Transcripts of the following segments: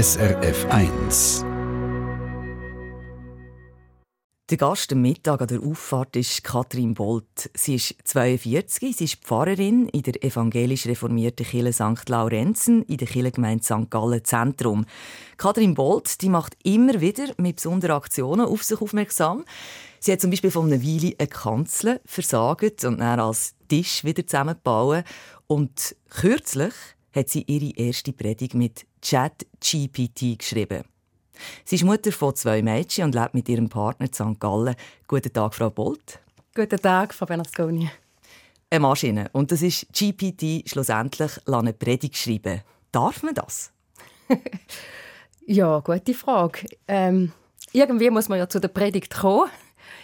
SRF 1. Der Gast am Mittag an der Auffahrt ist Katrin Bolt. Sie ist 42, sie ist Pfarrerin in der evangelisch reformierten Kirche St. Laurenzen in der Kirchengemeinde St. Gallen Zentrum. Katrin Bolt die macht immer wieder mit besonderen Aktionen auf sich aufmerksam. Sie hat zum Beispiel von einer Weile eine Kanzel versagt und dann als Tisch wieder zusammengebaut. Und kürzlich hat sie ihre erste Predigt mit ChatGPT geschrieben. Sie ist Mutter von zwei Mädchen und lebt mit ihrem Partner in St. Gallen. Guten Tag, Frau Bolt. Guten Tag, Frau Bernasconi. Eine Maschine. Und das ist GPT schlussendlich eine Predigt schreiben. Darf man das? ja, gute Frage. Ähm, irgendwie muss man ja zu der Predigt kommen.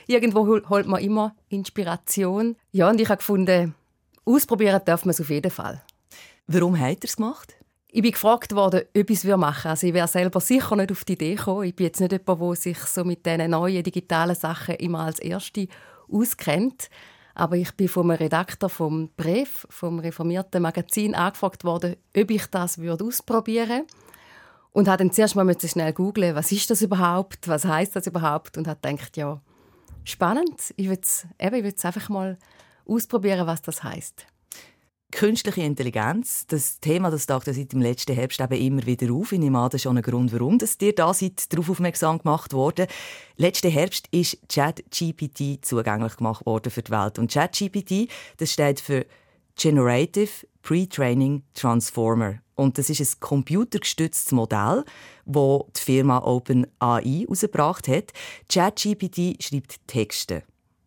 Irgendwo holt man immer Inspiration. Ja, und ich habe gefunden, ausprobieren darf man es auf jeden Fall. Warum hat er es gemacht? Ich bin gefragt worden, ob ich es machen würde. Also ich wäre selber sicher nicht auf die Idee gekommen. Ich bin jetzt nicht jemand, der sich so mit diesen neuen digitalen Sachen immer als Erste auskennt. Aber ich bin vom Redakteur vom Brief, vom reformierten Magazin, angefragt worden, ob ich das würde ausprobieren würde. Und habe dann zuerst mal schnell googeln, was ist das überhaupt, was heißt das überhaupt, und habe gedacht, ja, spannend. Ich würde es einfach mal ausprobieren, was das heißt. Künstliche Intelligenz, das Thema, das taucht seit dem letzten Herbst eben immer wieder auf. Ich nehme an, das ist schon ein Grund, warum dass dir da seid darauf aufmerksam gemacht wurde. Letzten Herbst ist ChatGPT zugänglich gemacht worden für die Welt. Und ChatGPT, das steht für Generative Pre-Training Transformer. Und das ist ein computergestütztes Modell, das die Firma OpenAI herausgebracht hat. ChatGPT schreibt Texte.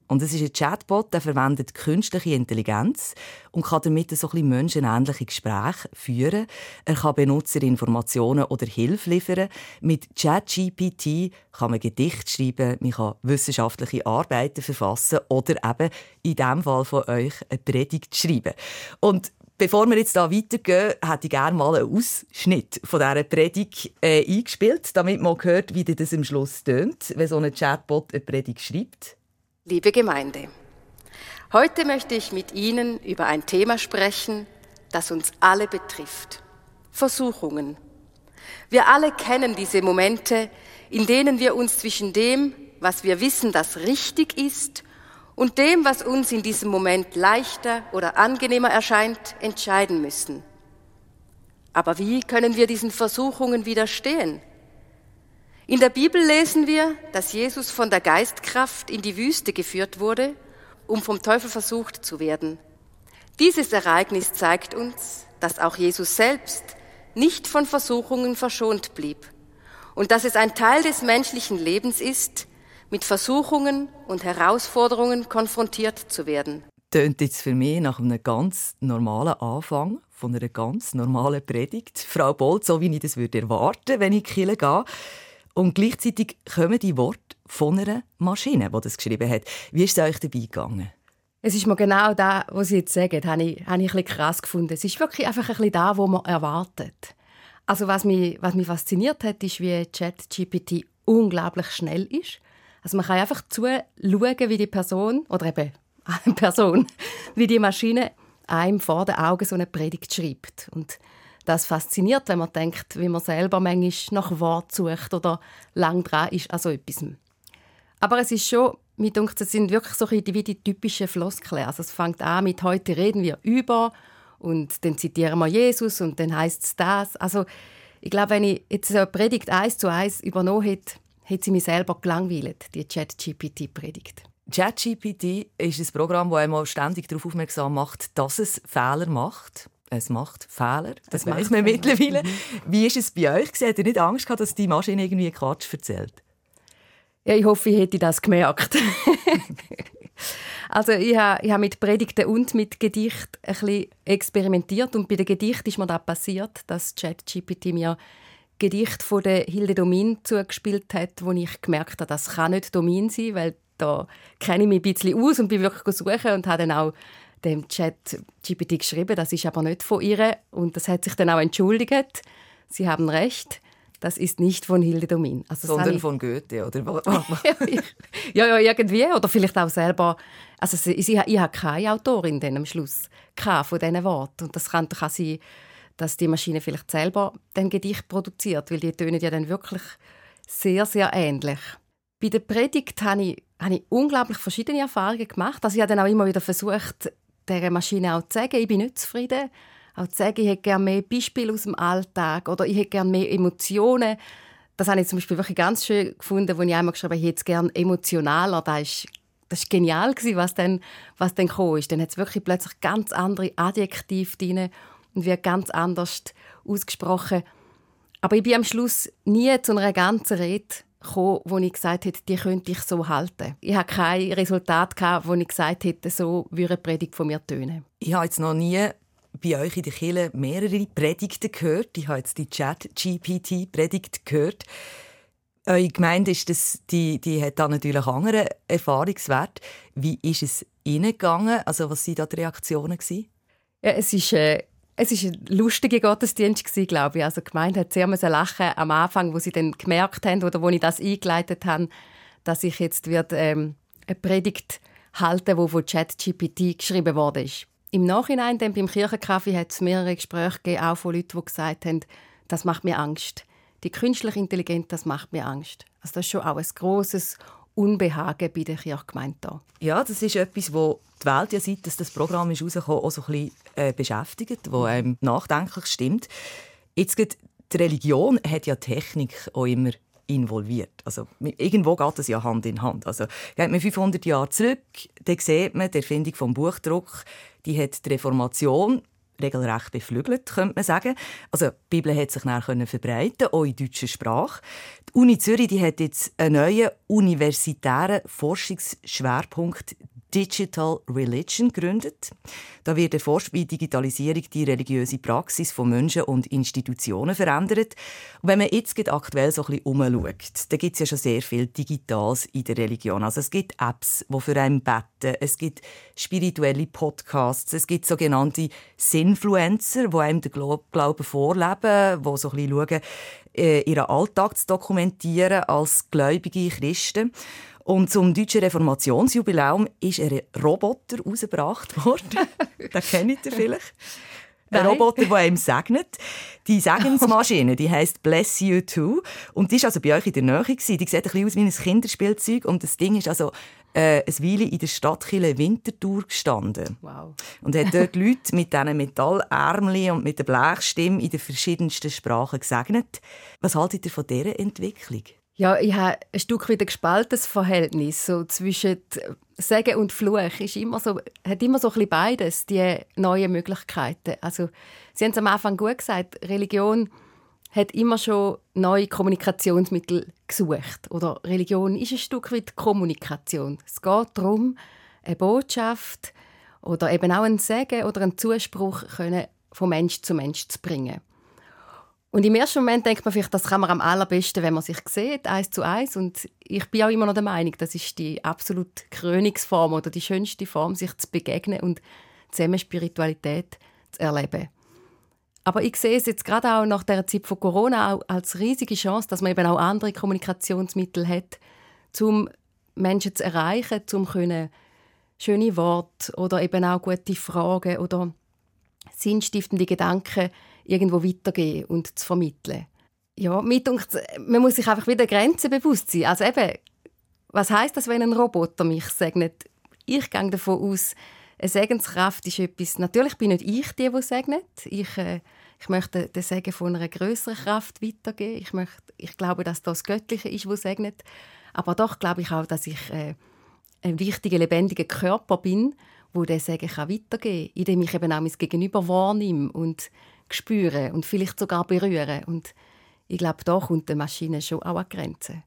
Und es ist ein Chatbot, der verwendet künstliche Intelligenz und kann damit so ein menschenähnliche Gespräche führen. Er kann Benutzerinformationen oder Hilfe liefern. Mit ChatGPT kann man Gedichte schreiben, man kann wissenschaftliche Arbeiten verfassen oder eben in dem Fall von euch eine Predigt schreiben. Und Bevor wir jetzt da weitergehen, hätte ich gerne mal einen Ausschnitt von dieser Predigt äh, eingespielt, damit man hört, wie das am Schluss tönt, wenn so ein Chatbot eine Predigt schreibt. Liebe Gemeinde, heute möchte ich mit Ihnen über ein Thema sprechen, das uns alle betrifft. Versuchungen. Wir alle kennen diese Momente, in denen wir uns zwischen dem, was wir wissen, das richtig ist, und dem, was uns in diesem Moment leichter oder angenehmer erscheint, entscheiden müssen. Aber wie können wir diesen Versuchungen widerstehen? In der Bibel lesen wir, dass Jesus von der Geistkraft in die Wüste geführt wurde, um vom Teufel versucht zu werden. Dieses Ereignis zeigt uns, dass auch Jesus selbst nicht von Versuchungen verschont blieb und dass es ein Teil des menschlichen Lebens ist, mit Versuchungen und Herausforderungen konfrontiert zu werden. Tönt jetzt für mich nach einem ganz normalen Anfang von einer ganz normalen Predigt. Frau Bolt, so wie ich das würde erwarten, wenn ich Kirche gehe. Und gleichzeitig kommen die Worte von einer Maschine, die das geschrieben hat. Wie ist es euch dabei gegangen? Es ist mir genau das, was Sie jetzt sagen, habe ich, habe ich ein bisschen krass gefunden. Es ist wirklich einfach ein bisschen da, wo man erwartet. Also was mich, was mich fasziniert hat, ist, wie ChatGPT unglaublich schnell ist. Also man kann einfach zuschauen, wie die Person, oder eben eine Person, wie die Maschine einem vor den Augen so eine Predigt schreibt. Und das fasziniert, wenn man denkt, wie man selber manchmal nach Wort sucht oder lang dran ist an etwas. Aber es ist schon, mir denkt, es sind wirklich so wie die typischen Floskeln. Also es fängt an mit «Heute reden wir über» und dann zitieren wir Jesus und dann heißt es das. Also ich glaube, wenn ich jetzt eine Predigt eins zu eins übernommen hätte, hätte sie mich selber gelangweilt, die Chat-GPT-Predigt. ChatGPT ist ein Programm, das einmal ständig darauf aufmerksam macht, dass es Fehler macht es macht Fehler. Das weiß man mittlerweile. Mhm. Wie ist es bei euch? Habt ihr nicht Angst gehabt, dass die Maschine irgendwie Quatsch erzählt? Ja, ich hoffe, ich hätte das gemerkt. also ich habe, ich habe mit Predigten und mit Gedicht ein bisschen experimentiert und bei den Gedichten ist mir das passiert, dass ChatGPT mir Gedicht von der Hilde Domin zugespielt hat, wo ich gemerkt habe, das kann nicht Domin sein, weil da kenne ich mich ein bisschen aus und bin wirklich suchen und habe dann auch dem Chat GPT geschrieben, das ist aber nicht von ihr und das hat sich dann auch entschuldigt. Sie haben recht, das ist nicht von Hilde Domin. Also Sondern ich... von Goethe, oder? ja, ja, irgendwie. Oder vielleicht auch selber. Also ich, ich, ich habe keine Autorin dann am Schluss von diesen Worten. Und das kann, kann sie dass die Maschine vielleicht selber den Gedicht produziert, weil die tönen ja dann wirklich sehr, sehr ähnlich. Bei der Predigt habe ich, habe ich unglaublich verschiedene Erfahrungen gemacht. Also ich habe dann auch immer wieder versucht, dieser Maschine auch zu sagen, ich bin nicht zufrieden. Auch zu sagen, ich hätte gerne mehr Beispiele aus dem Alltag oder ich hätte gerne mehr Emotionen. Das habe ich zum Beispiel wirklich ganz schön gefunden, als ich einmal geschrieben habe, ich hätte es gerne emotionaler. Das ist, das ist genial, was dann, was dann kam. Dann hat es wirklich plötzlich ganz andere Adjektive drin und wird ganz anders ausgesprochen. Aber ich bin am Schluss nie zu einer ganzen Rede gekommen, wo ich gesagt hätte, die könnte ich so halten. Ich habe kein Resultat gehabt, wo ich gesagt hätte, so würde eine Predigt von mir tönen. Ich habe jetzt noch nie bei euch in der Kirche mehrere Predigten gehört. Ich habe jetzt die Chat-GPT-Predigt gehört. Eure Gemeinde ist das, die, die hat da natürlich anderen Erfahrungswert. Wie ist es Ihnen gegangen? Also was waren da die Reaktionen? Ja, es ist äh, es war ein lustiger Gottesdienst, glaube ich. Also die Gemeinde hat sehr lachen am Anfang, wo sie dann gemerkt haben oder wo ich das eingeleitet habe, dass ich jetzt wird, ähm, eine Predigt halten wo von ChatGPT geschrieben wurde. Im Nachhinein dann beim Kirchenkaffee hat es mehrere Gespräche gegeben, auch von Leuten, die gesagt haben, das macht mir Angst. Die künstliche Intelligenz, das macht mir Angst. Also das ist schon auch ein grosses Unbehagen bei der Kirchgemeinde da. Ja, das ist etwas, wo die Welt ja seit dass das Programm ist rausgekommen, auch so ein bisschen äh, beschäftigt, wo einem nachdenklich stimmt. Jetzt geht die Religion hat ja Technik auch immer involviert. Also irgendwo geht das ja Hand in Hand. Also geht man 500 Jahre zurück, dann sieht man die Erfindung vom Buchdruck, die hat die Reformation regelrecht beflügelt, könnte man sagen. Also die Bibel hat sich dann verbreiten, auch in deutscher Sprache. Die Uni Zürich die hat jetzt einen neuen universitären Forschungsschwerpunkt Digital Religion gegründet. Da wird erforscht, wie Digitalisierung die religiöse Praxis von Menschen und Institutionen verändert. Und wenn man jetzt aktuell so ein bisschen umschaut, da gibt es ja schon sehr viel Digitales in der Religion. Also es gibt Apps, die für einen beten, es gibt spirituelle Podcasts, es gibt sogenannte Sinfluencer, die einem den Glauben vorleben, die so ein bisschen schauen, äh, ihren Alltag zu dokumentieren als gläubige Christen. Und zum deutschen Reformationsjubiläum ist ein Roboter rausgebracht worden. den kennt ihr vielleicht. Ein Roboter, der einem segnet. Die Segensmaschine, die heisst Bless You Too. Und die war also bei euch in der Nähe. Die sieht ein bisschen aus wie ein Kinderspielzeug. Und das Ding ist also äh, eine Weile in der Stadtkille Winterthur gestanden. Wow. Und hat dort Leute mit diesen Metallärmchen und mit der Blechstimme in den verschiedensten Sprachen gesegnet. Was haltet ihr von dieser Entwicklung? Ja, ich habe ein Stück wieder gespaltenes Verhältnis so zwischen Segen und Fluch. Ist immer so, hat immer so ein bisschen beides, die neuen Möglichkeiten. Also, Sie haben es am Anfang gut gesagt, Religion hat immer schon neue Kommunikationsmittel gesucht. Oder Religion ist ein Stück weit Kommunikation. Es geht darum, eine Botschaft oder eben auch einen Segen oder einen Zuspruch können von Mensch zu Mensch zu bringen. Und im ersten Moment denkt man vielleicht, das kann man am allerbesten, wenn man sich sieht, eins zu eins. Und ich bin auch immer noch der Meinung, das ist die absolute Krönungsform oder die schönste Form, sich zu begegnen und zusammen Spiritualität zu erleben. Aber ich sehe es jetzt gerade auch nach der Zeit von Corona als riesige Chance, dass man eben auch andere Kommunikationsmittel hat, um Menschen zu erreichen, um schöne Worte oder eben auch gute Fragen oder sinnstiftende Gedanken irgendwo weitergeben und zu vermitteln. Ja, mit man muss sich einfach wieder Grenzen bewusst sein. Also eben, was heißt das, wenn ein Roboter mich segnet? Ich gehe davon aus, eine Segenskraft ist etwas. Natürlich bin nicht ich die, die segnet. Ich, äh, ich möchte den Segen von einer größeren Kraft weitergeben. Ich, möchte, ich glaube, dass das Göttliche ist, das segnet. Aber doch glaube ich auch, dass ich äh, ein wichtiger, lebendiger Körper bin, wo der Segen kann weitergeben kann, indem ich eben auch mein Gegenüber wahrnehme und spüre und vielleicht sogar berühren. Und ich glaube, da kommt die Maschine schon auch an Grenzen.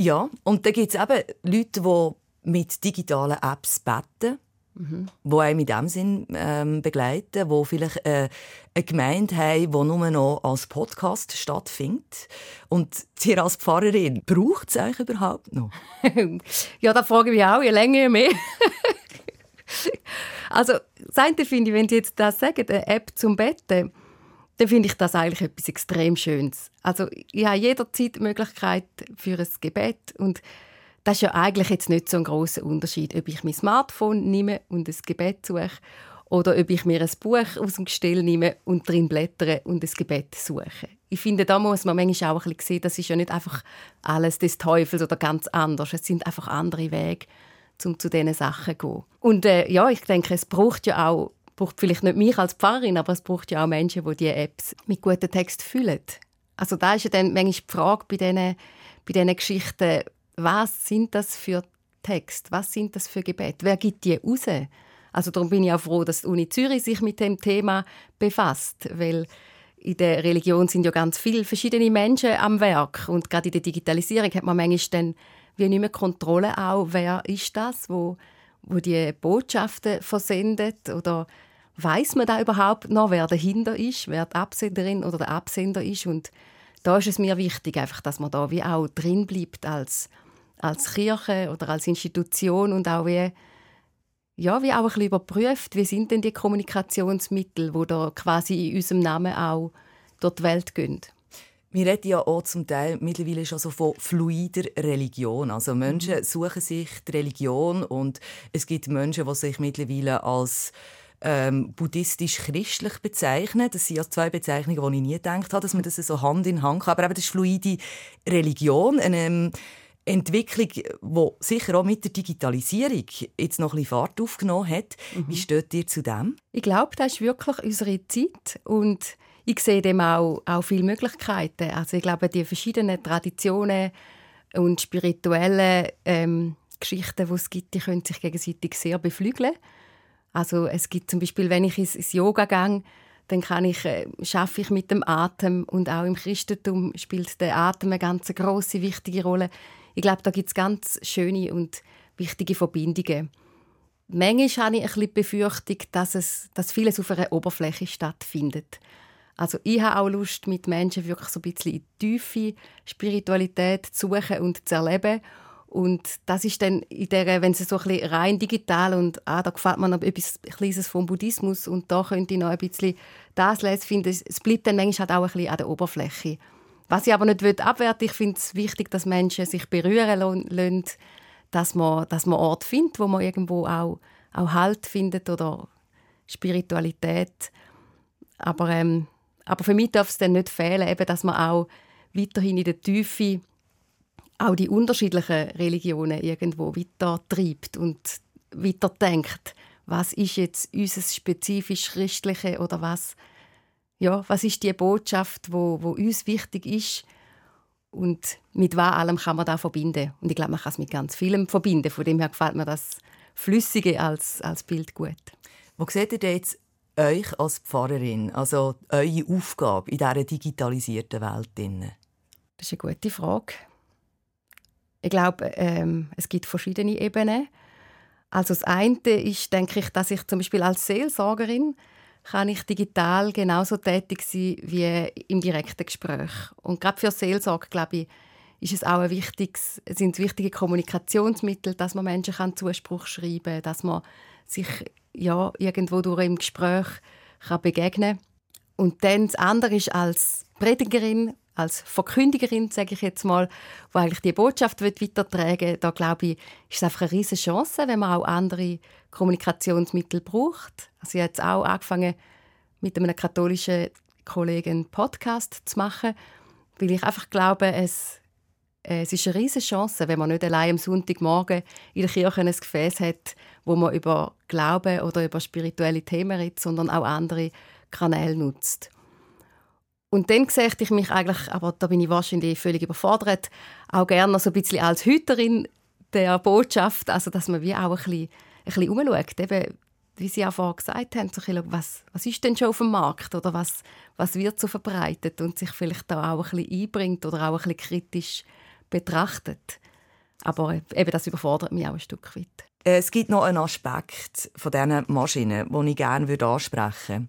Ja, und da gibt es eben Leute, die mit digitalen Apps beten, mhm. die einem in diesem Sinn ähm, begleiten, die vielleicht äh, eine Gemeinde haben, die nur noch als Podcast stattfindet. Und ihr als Pfarrerin, braucht es euch überhaupt noch? ja, da frage ich mich auch, je länger, je mehr. Also, das finde ich, wenn die jetzt das sagen, eine App zum Betten, dann finde ich das eigentlich etwas extrem Schönes. Also, ich habe jederzeit die Möglichkeit für ein Gebet und das ist ja eigentlich jetzt nicht so ein großer Unterschied, ob ich mein Smartphone nehme und ein Gebet suche oder ob ich mir ein Buch aus dem Gestell nehme und drin blättere und ein Gebet suche. Ich finde, da muss man manchmal auch ein bisschen sehen, das ist ja nicht einfach alles des Teufels oder ganz anders. Es sind einfach andere Wege, um zu diesen Sachen zu gehen. Und äh, ja, ich denke, es braucht ja auch, braucht vielleicht nicht mich als Pfarrerin, aber es braucht ja auch Menschen, die diese Apps mit guten Text füllen. Also da ist ja dann manchmal die Frage bei diesen, bei diesen Geschichten, was sind das für Texte, was sind das für Gebete, wer gibt die raus? Also darum bin ich auch froh, dass die Uni Zürich sich mit dem Thema befasst, weil in der Religion sind ja ganz viele verschiedene Menschen am Werk und gerade in der Digitalisierung hat man manchmal dann wie nicht mehr Kontrolle auch, wer ist das, wo, wo die Botschaften versendet oder weiß man da überhaupt noch, wer dahinter ist, wer die Absenderin oder der Absender ist und da ist es mir wichtig, einfach, dass man da wie auch drin bleibt als, als Kirche oder als Institution und auch wie ja, wie auch ein bisschen überprüft, wie sind denn die Kommunikationsmittel, wo da quasi in unserem Namen auch durch die Welt gehen. Wir reden ja auch zum Teil mittlerweile schon so von fluider Religion. Also Menschen mhm. suchen sich die Religion und es gibt Menschen, die sich mittlerweile als ähm, buddhistisch-christlich bezeichnen. Das sind ja zwei Bezeichnungen, die ich nie gedacht habe, dass man das so Hand in Hand kann. Aber eben das ist fluide Religion. Ähm, Entwicklung, die sicher auch mit der Digitalisierung jetzt noch ein bisschen Fahrt aufgenommen hat. Mhm. Wie steht ihr zu dem? Ich glaube, das ist wirklich unsere Zeit und ich sehe dem auch, auch viele Möglichkeiten. Also ich glaube, die verschiedenen Traditionen und spirituellen ähm, Geschichten, die es gibt, die können sich gegenseitig sehr beflügeln. Also es gibt zum Beispiel, wenn ich ins, Yoga gehe, dann kann ich, äh, schaffe ich mit dem Atem und auch im Christentum spielt der Atem eine ganz große wichtige Rolle ich glaube, da gibt es ganz schöne und wichtige Verbindungen. Manchmal habe ich ein bisschen die Befürchtung, dass, es, dass vieles auf einer Oberfläche stattfindet. Also ich habe auch Lust, mit Menschen wirklich so ein bisschen in tiefe Spiritualität zu suchen und zu erleben. Und das ist dann in der, wenn es so ein bisschen rein digital und ah, da gefällt mir noch etwas Kleines vom Buddhismus und da könnte ich noch ein bisschen das lesen, finde es bleibt dann manchmal halt auch ein bisschen an der Oberfläche. Was ich aber nicht abwerten ich finde es wichtig, dass Menschen sich berühren lassen, dass man, dass man Ort findet, wo man irgendwo auch, auch Halt findet oder Spiritualität. Aber, ähm, aber für mich darf es dann nicht fehlen, eben, dass man auch weiterhin in der Tiefe auch die unterschiedlichen Religionen irgendwo weiter treibt und weiter denkt. Was ist jetzt unser spezifisch Christliche oder was ja, was ist die Botschaft, wo, wo uns wichtig ist und mit was allem kann man da verbinden. Und ich glaube, man kann es mit ganz vielem verbinden. Von dem her gefällt mir das Flüssige als, als Bild gut. Wo seht ihr jetzt euch als Pfarrerin, also eure Aufgabe in dieser digitalisierten Welt? Das ist eine gute Frage. Ich glaube, ähm, es gibt verschiedene Ebenen. Also das eine ist, denke ich, dass ich zum Beispiel als Seelsorgerin kann ich digital genauso tätig sein wie im direkten Gespräch. Und gerade für Seelsorge, glaube ich, ist es auch ein wichtiges, sind wichtige Kommunikationsmittel, dass man Menschen kann Zuspruch schreiben kann, dass man sich ja, irgendwo durch im Gespräch kann begegnen Und dann das andere ist als Predigerin, als Verkündigerin, sage ich jetzt mal, wo eigentlich die Botschaft weitertragen will, da glaube ich, ist es einfach eine riesige Chance, wenn man auch andere Kommunikationsmittel braucht. Also ich habe jetzt auch angefangen, mit einem katholischen Kollegen einen Podcast zu machen, weil ich einfach glaube, es, es ist eine riesige Chance, wenn man nicht allein am Sonntagmorgen in der Kirche ein Gefäß hat, wo man über Glauben oder über spirituelle Themen redet, sondern auch andere Kanäle nutzt. Und dann sehe ich mich eigentlich, aber da bin ich wahrscheinlich völlig überfordert, auch gerne so ein bisschen als Hüterin der Botschaft, also dass man wie auch ein bisschen bisschen umschaut, eben, wie Sie auch vorhin gesagt haben, so bisschen, was, was ist denn schon auf dem Markt oder was, was wird so verbreitet und sich vielleicht da auch ein bisschen einbringt oder auch ein bisschen kritisch betrachtet. Aber eben, das überfordert mich auch ein Stück weit. Es gibt noch einen Aspekt von diesen Maschinen, den ich gerne ansprechen würde.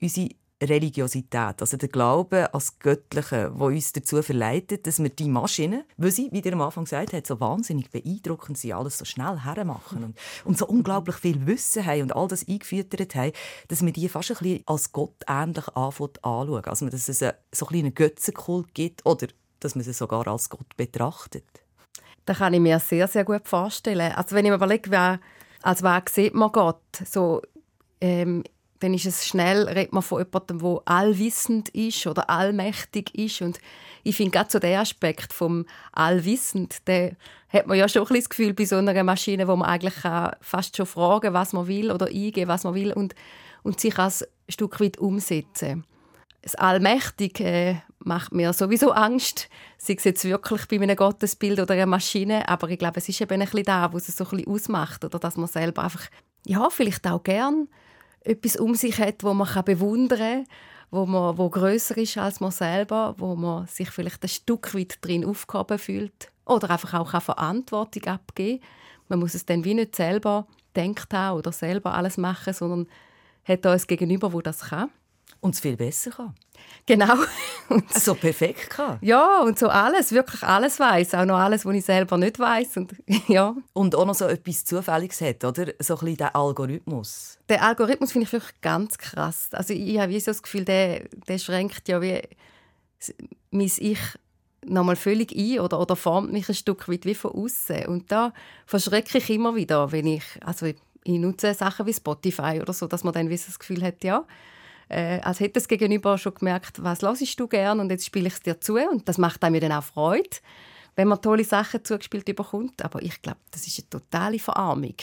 Unsere Religiosität, also der Glaube das Göttliche, wo uns dazu verleitet, dass wir die Maschinen, weil sie, wie ihr am Anfang gesagt habt, so wahnsinnig beeindruckend sind, alles so schnell hermachen und, und so unglaublich viel Wissen haben und all das eingefüttert haben, dass wir die fast ein bisschen als Gott ähnlich anschauen. Also dass es so ein einen Götzenkult gibt oder dass man sie sogar als Gott betrachtet. Das kann ich mir sehr, sehr gut vorstellen. Also wenn ich mir überlege, wer, als wer sieht man Gott? So ähm, dann ist es schnell, redet man von jemandem, der allwissend ist oder allmächtig ist. Und ich finde gerade so der Aspekt vom allwissend, der hat man ja schon ein das Gefühl bei so einer Maschine, wo man eigentlich fast schon fragen was man will oder eingeben, was man will und, und sich als Stück weit umsetzen. Das Allmächtige äh, macht mir sowieso Angst, sei es jetzt wirklich bei einem Gottesbild oder einer Maschine, aber ich glaube, es ist eben ein da, was es so ein ausmacht, oder? Dass man selber einfach, ja, vielleicht auch gern etwas um sich hat, wo man bewundern kann, wo, man, wo grösser ist als man selber, wo man sich vielleicht ein Stück weit drin aufgehoben fühlt oder einfach auch eine Verantwortung abgeben Man muss es dann wie nicht selber denkt haben oder selber alles machen, sondern hat da ein Gegenüber, wo das kann. Und es viel besser kann. Genau. Und so perfekt kann. Ja, und so alles, wirklich alles weiß, auch noch alles, was ich selber nicht weiß und ja. Und auch noch so etwas Zufälliges hat, oder? So ein bisschen der Algorithmus. Der Algorithmus finde ich wirklich ganz krass. Also ich habe wie so das Gefühl, der, der schränkt ja wie mein Ich nochmal völlig ein oder, oder formt mich ein Stück weit wie von außen. Und da verschrecke ich immer wieder, wenn ich, also ich nutze Sachen wie Spotify oder so, dass man dann wie das Gefühl hat, ja, äh, als hätte das Gegenüber schon gemerkt, was hörst du gern und jetzt spiele ich es dir zu und das macht einem dann auch Freude, wenn man tolle Sachen zugespielt bekommt. Aber ich glaube, das ist eine totale Verarmung,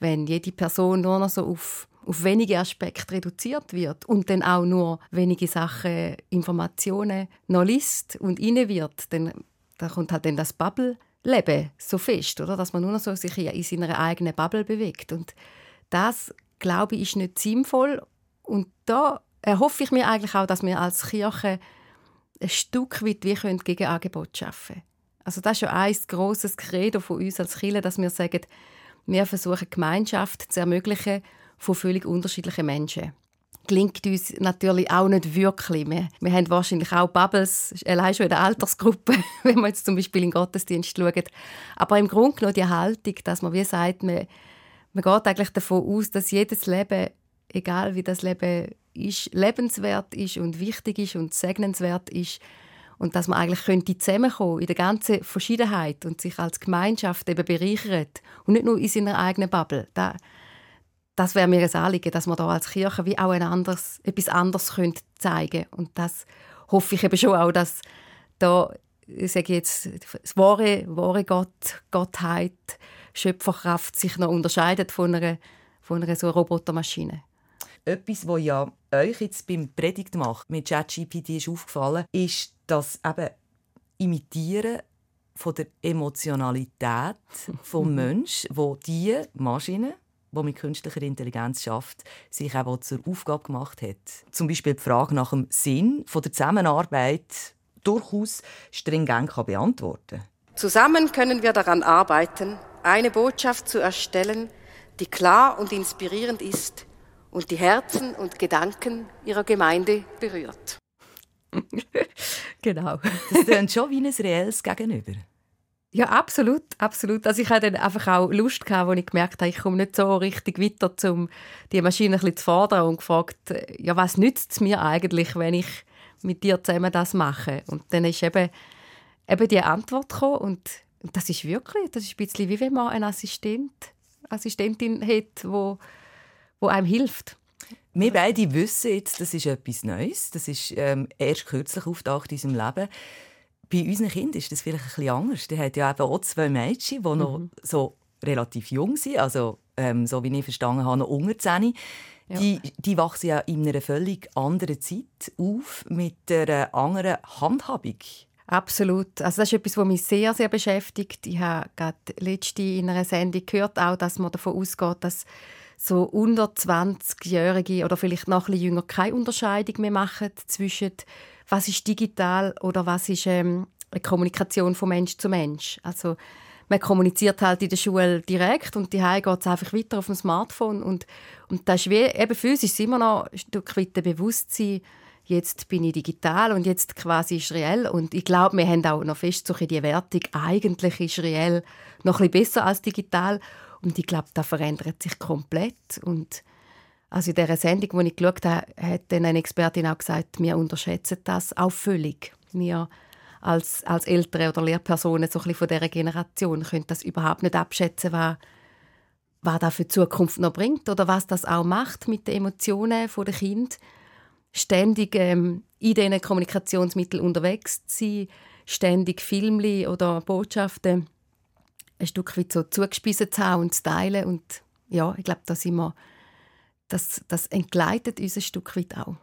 wenn jede Person nur noch so auf auf wenige Aspekte reduziert wird und dann auch nur wenige Sachen, Informationen noch liest und inne wird, dann da kommt halt dann das Bubble-Leben so fest, oder? dass man nur noch so sich in seiner eigenen Bubble bewegt. Und das, glaube ich, ist nicht sinnvoll. Und da erhoffe ich mir eigentlich auch, dass wir als Kirche ein Stück weit wie können Gegenangebot schaffen können. Also das ist ja ein grosses Credo von uns als Kirche, dass wir sagen, wir versuchen Gemeinschaft zu ermöglichen von völlig unterschiedlichen Menschen. Klingt uns natürlich auch nicht wirklich. Wir, wir haben wahrscheinlich auch Bubbles, allein schon in der Altersgruppe, wenn man jetzt zum Beispiel in den Gottesdienst schaut. Aber im Grunde genommen die Haltung, dass man wie sagt, man, man geht eigentlich davon aus, dass jedes Leben, egal wie das Leben ist, lebenswert ist und wichtig ist und segnenswert ist und dass man eigentlich könnte zusammenkommen in der ganzen Verschiedenheit und sich als Gemeinschaft eben bereichert und nicht nur in seiner eigenen Bubble. Da, das wäre mir ein Anliegen, dass man da als Kirche wie auch ein anderes, etwas anderes könnte zeigen Und das hoffe ich eben schon auch, dass da, ich sage jetzt, das wahre, wahre Gott, Gottheit, Schöpferkraft sich noch unterscheidet von einer, von einer so Robotermaschine. Etwas, was ja euch jetzt beim Predigt macht mit ChatGPT ist aufgefallen, ist, dass eben Imitieren von der Emotionalität vom Mensch, wo die Maschine die mit künstlicher Intelligenz schafft, sich auch zur Aufgabe gemacht hat. Zum Beispiel die Frage nach dem Sinn von der Zusammenarbeit durchaus stringent kann beantworten Zusammen können wir daran arbeiten, eine Botschaft zu erstellen, die klar und inspirierend ist und die Herzen und Gedanken ihrer Gemeinde berührt. genau. Das klingt schon wie ein reelles Gegenüber. Ja, absolut, absolut. Also ich hatte dann einfach auch Lust gehabt, als ich gemerkt habe, ich komme nicht so richtig weiter, um die Maschine ein bisschen zu fordern und gefragt, ja, was nützt es mir eigentlich, wenn ich mit dir zusammen das mache? Und dann ist eben, eben die Antwort gekommen und, und das ist wirklich, das ist ein bisschen wie wenn man einen Assistent, Assistentin hat, wo, wo einem hilft. Wir beide wissen jetzt, das ist etwas Neues. Das ist ähm, erst kürzlich auftaucht in unserem Leben bei unseren Kindern ist das vielleicht ein bisschen anders. Die hat ja eben auch zwei Mädchen, die noch mhm. so relativ jung sind, also ähm, so wie ich verstanden habe, noch unter 10. Ja. Die, die wachsen ja in einer völlig anderen Zeit auf, mit einer anderen Handhabung. Absolut. Also das ist etwas, was mich sehr, sehr beschäftigt. Ich habe gerade letzte in einer Sendung gehört, auch, dass man davon ausgeht, dass so unter 20-Jährige oder vielleicht noch ein bisschen jünger keine Unterscheidung mehr machen zwischen was ist digital oder was ist ähm, eine Kommunikation von Mensch zu Mensch. Also man kommuniziert halt in der Schule direkt und die geht es einfach weiter auf dem Smartphone und, und das ist wie, eben physisch immer noch ein Stück weit Bewusstsein, jetzt bin ich digital und jetzt quasi ist reell und ich glaube, wir haben auch noch fest so die Wertung, eigentlich ist reell noch ein bisschen besser als digital und ich glaube, das verändert sich komplett und also in dieser Sendung, die ich geschaut habe, hat dann eine Expertin auch gesagt, wir unterschätzen das auch völlig. Wir als, als Eltern oder Lehrpersonen so von dieser Generation können das überhaupt nicht abschätzen, was, was das für die Zukunft noch bringt oder was das auch macht mit den Emotionen der Kind ständig ähm, in diesen Kommunikationsmitteln unterwegs zu sein, ständig Filme oder Botschaften ein Stück weit so zugespissen zu haben und zu teilen und ja, ich glaube, das immer das, das entgleitet uns ein Stück weit auch.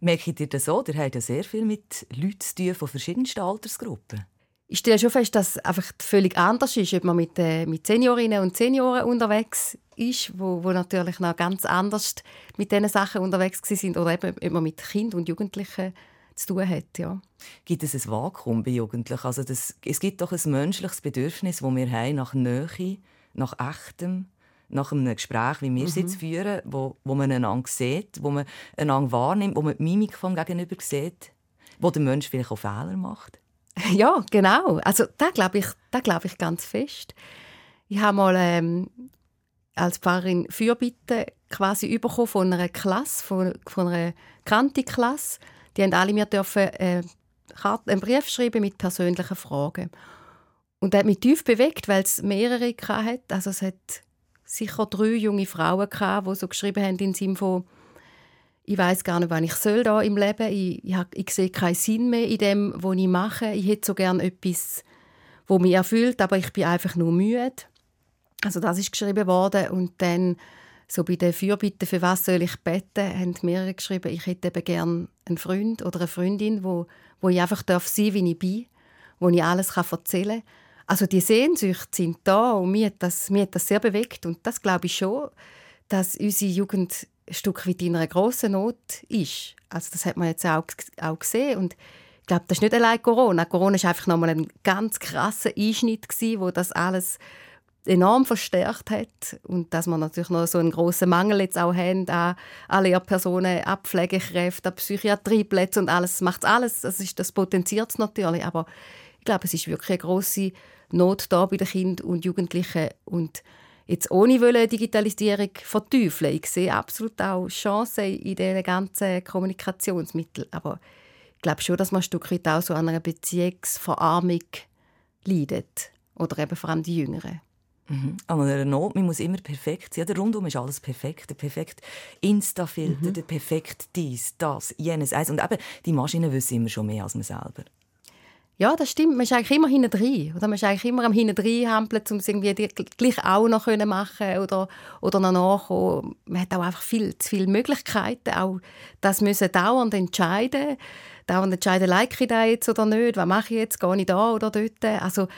Merkt ihr das so? Ihr habt ja sehr viel mit Leuten zu tun von verschiedensten Altersgruppen ich stelle schon fest, dass es einfach völlig anders ist, ob man mit, äh, mit Seniorinnen und Senioren unterwegs ist, wo, wo natürlich noch ganz anders mit diesen Sachen unterwegs sind oder eben, ob man mit Kindern und Jugendlichen zu tun hat. Ja. Gibt es ein Vakuum bei Jugendlichen? Also das, es gibt doch ein menschliches Bedürfnis, das wir haben nach Nähe, nach Echtem, nach einem Gespräch, wie wir es jetzt mhm. führen, wo, wo man einander sieht, wo man einander wahrnimmt, wo man die Mimik vom Gegenüber sieht, wo der Mensch vielleicht auch Fehler macht. Ja, genau. Also da glaube ich, da glaube ich ganz fest. Ich habe mal ähm, als Pfarrerin Fürbitte quasi bekommen von einer Klasse, von, von einer Kanti-Klasse. Die haben alle mir dürfen äh, einen Brief schreiben mit persönlichen Fragen. Und das hat mich tief bewegt, weil es mehrere hatte. Also es hat sicher drei junge Frauen gehabt, die so geschrieben haben im Sinne von ich weiß gar nicht, was ich soll da im Leben. Ich, ich, ich sehe keinen Sinn mehr in dem, was ich mache. Ich hätte so gerne etwas, wo mich erfüllt, aber ich bin einfach nur müde. Also das ist geschrieben worden und dann so bei den Fürbitten, für was soll ich beten, haben mehrere geschrieben, ich hätte eben gerne einen Freund oder eine Freundin, wo, wo ich einfach darf sein, wie ich bin, wo ich alles kann erzählen kann. Also die Sehnsüchte sind da und mir hat das, das sehr bewegt und das glaube ich schon, dass unsere Jugend ein Stück weit in einer grossen Not ist. Also das hat man jetzt auch, auch gesehen und ich glaube, das ist nicht allein Corona. Corona war einfach nochmal ein ganz krasser Einschnitt gewesen, wo das alles enorm verstärkt hat und dass wir natürlich noch so einen großen Mangel jetzt auch haben an, an Lehrpersonen, an Pflegekräfte, an Psychiatrieplätze und alles, macht alles, das, ist, das potenziert es natürlich, aber ich glaube, es ist wirklich eine große Not da bei den Kindern und Jugendlichen und Jetzt ohne Digitalisierung verteufeln. Ich sehe absolut auch Chancen in diesen ganzen Kommunikationsmitteln. Aber ich glaube schon, dass man ein Stück weit auch so an einer Beziehungsverarmung leidet. Oder eben vor allem die Jüngeren. Mhm. An einer Not, man muss immer perfekt sein. Der Rundum ist alles perfekt. Der perfekte Insta-Filter, mhm. der perfekte dies, das, jenes, eins. Und eben, die Maschinen wissen immer schon mehr als man selber. Ja, das stimmt. Man ist eigentlich immer hinten drin. Oder man ist eigentlich immer am hinten drin hampeln, um es irgendwie gleich auch noch machen oder, oder noch nachkommen. Man hat auch einfach viel zu viele Möglichkeiten. Auch das müssen dauernd entscheiden. Dauernd entscheiden, like ich da jetzt oder nicht? Was mache ich jetzt? Gehe ich da oder dort? Also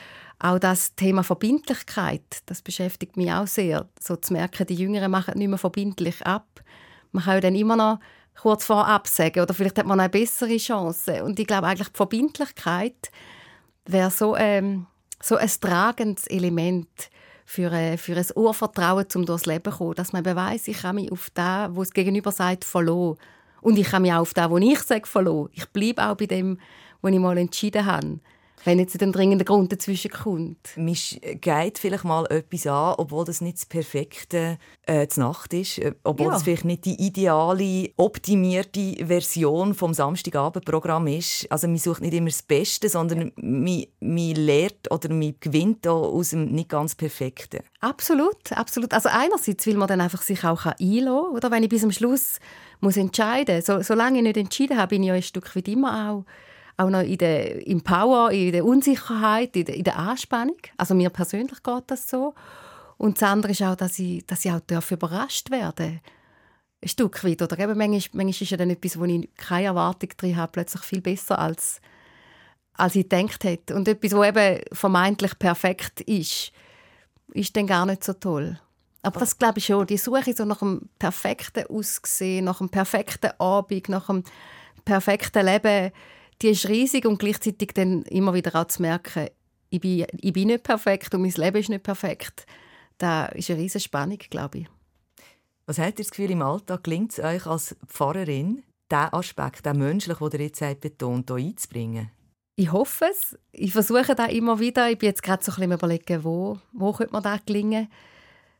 auch das Thema Verbindlichkeit, das beschäftigt mich auch sehr. So zu merken, die Jüngeren machen nicht mehr verbindlich ab. Man kann dann immer noch kurz vor absagen oder vielleicht hat man eine bessere Chance. Und ich glaube eigentlich die Verbindlichkeit wäre so, ähm, so ein tragendes Element für, äh, für ein Urvertrauen, um durchs Leben zu kommen. Dass man beweist, ich kann mich auf das, was das Gegenüber sagt, verlassen. Und ich kann mich auch auf das, was ich sage, verlassen. Ich bleibe auch bei dem, was ich mal entschieden habe wenn jetzt ein dringender Grund dazwischen kommt. Mich geht vielleicht mal etwas an, obwohl das nicht das perfekte äh, Nacht ist, äh, obwohl ja. das vielleicht nicht die ideale, optimierte Version vom Samstagabendprogramm ist. Also man sucht nicht immer das Beste, sondern man, man lernt oder man gewinnt aus dem nicht ganz Perfekten. Absolut, absolut. Also einerseits will man dann einfach sich auch einlassen, oder wenn ich bis zum Schluss muss entscheiden, so, solange ich nicht entschieden habe, bin ich ja ein Stück weit immer auch auch noch in der, im Power, in der Unsicherheit, in der, in der Anspannung. Also mir persönlich geht das so. Und das andere ist auch, dass ich, dass ich auch überrascht werden ein Stück weit. Oder eben manchmal, manchmal ist ja dann etwas, wo ich keine Erwartung drin habe, plötzlich viel besser als, als ich gedacht hätte. Und etwas, was eben vermeintlich perfekt ist, ist dann gar nicht so toll. Aber das glaube ich schon. Die Suche so nach einem perfekten Aussehen, nach einem perfekten Abend, nach einem perfekten Leben, die ist riesig und gleichzeitig dann immer wieder auch zu merken, ich bin, ich bin nicht perfekt und mein Leben ist nicht perfekt. Da ist eine riesige Spannung, glaube ich. Was habt ihr das Gefühl, im Alltag gelingt es euch als Pfarrerin, diesen Aspekt, den menschlichen, den ihr jetzt betont, hier einzubringen? Ich hoffe es. Ich versuche da immer wieder. Ich bin jetzt gerade so ein bisschen überlegen, wo, wo könnte mir das gelingen.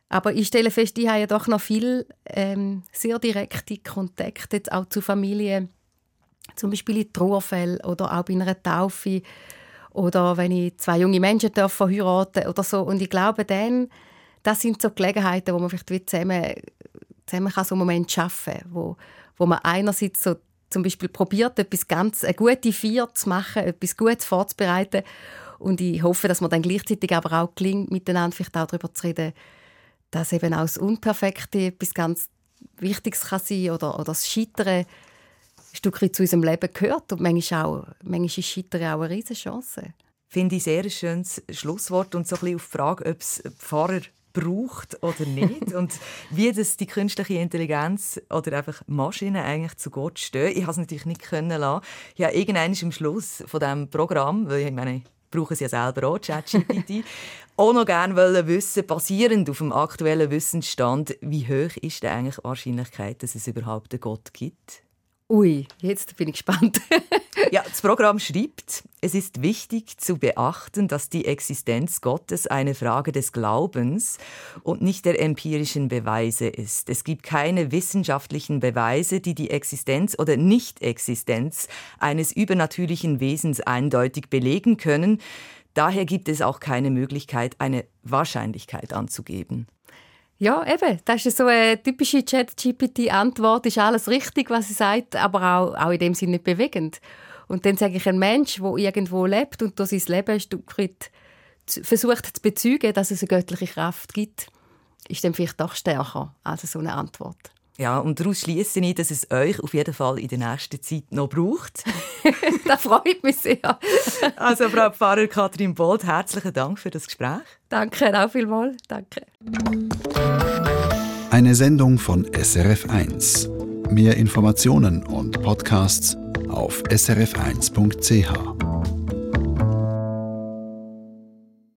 Aber ich stelle fest, ich habe ja doch noch viel ähm, sehr direkte Kontakte jetzt auch zu Familien zum Beispiel in Trauerfällen oder auch bei einer Taufe oder wenn ich zwei junge Menschen heiraten oder so. Und ich glaube, dann, das sind so Gelegenheiten, wo man vielleicht wie zusammen, zusammen kann so einen Moment schaffen kann, wo, wo man einerseits so zum Beispiel probiert, etwas ganz, eine gute Feier zu machen, etwas Gutes vorzubereiten und ich hoffe, dass man dann gleichzeitig aber auch gelingt, miteinander vielleicht auch darüber zu reden, dass eben auch das Unperfekte etwas ganz Wichtiges kann sein oder, oder das Scheitern ein Stück weit zu unserem Leben gehört und manchmal, auch, manchmal ist Scheitern auch eine riesige Chance. Finde ich sehr ein schönes Schlusswort und so ein bisschen auf die Frage, ob es Pfarrer braucht oder nicht und wie das die künstliche Intelligenz oder einfach Maschinen eigentlich zu Gott stehen. Ich habe es natürlich nicht können lassen. Ja, irgendwann im Schluss von dem Programm, weil ich meine, brauchen sie ja selber auch, ChatGPT, auch noch gerne wissen, basierend auf dem aktuellen Wissensstand, wie hoch ist denn eigentlich die Wahrscheinlichkeit, dass es überhaupt einen Gott gibt? Ui, jetzt bin ich gespannt. ja, das Programm schreibt, es ist wichtig zu beachten, dass die Existenz Gottes eine Frage des Glaubens und nicht der empirischen Beweise ist. Es gibt keine wissenschaftlichen Beweise, die die Existenz oder Nicht-Existenz eines übernatürlichen Wesens eindeutig belegen können. Daher gibt es auch keine Möglichkeit, eine Wahrscheinlichkeit anzugeben. Ja, eben. Das ist so eine typische Chat-GPT-Antwort. Ist alles richtig, was sie sagt, aber auch, auch in dem Sinne nicht bewegend. Und dann sage ich, ein Mensch, der irgendwo lebt und durch sein Leben ein Stück weit versucht zu bezeugen, dass es eine göttliche Kraft gibt, ist dann vielleicht doch stärker als so eine Antwort. Ja, und daraus schließe ich, dass es euch auf jeden Fall in der nächsten Zeit noch braucht. das freut mich sehr. also, Frau Pfarrer Kathrin Bold, herzlichen Dank für das Gespräch. Danke, auch vielmals. Danke. Eine Sendung von SRF1. Mehr Informationen und Podcasts auf srf1.ch.